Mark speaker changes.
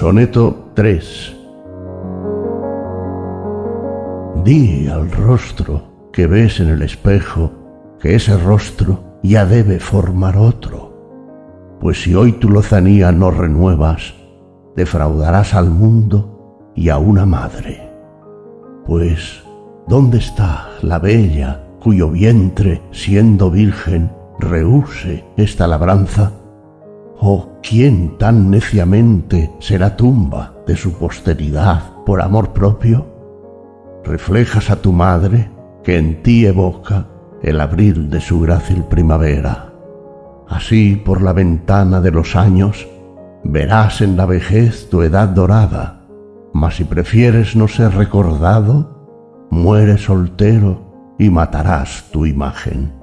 Speaker 1: Soneto 3 Di al rostro que ves en el espejo que ese rostro ya debe formar otro, pues si hoy tu lozanía no renuevas, defraudarás al mundo y a una madre. Pues, ¿dónde está la bella cuyo vientre, siendo virgen, rehúse esta labranza? ¿O quién tan neciamente será tumba de su posteridad por amor propio? Reflejas a tu madre que en ti evoca el abril de su grácil primavera. Así por la ventana de los años verás en la vejez tu edad dorada, mas si prefieres no ser recordado, muere soltero y matarás tu imagen.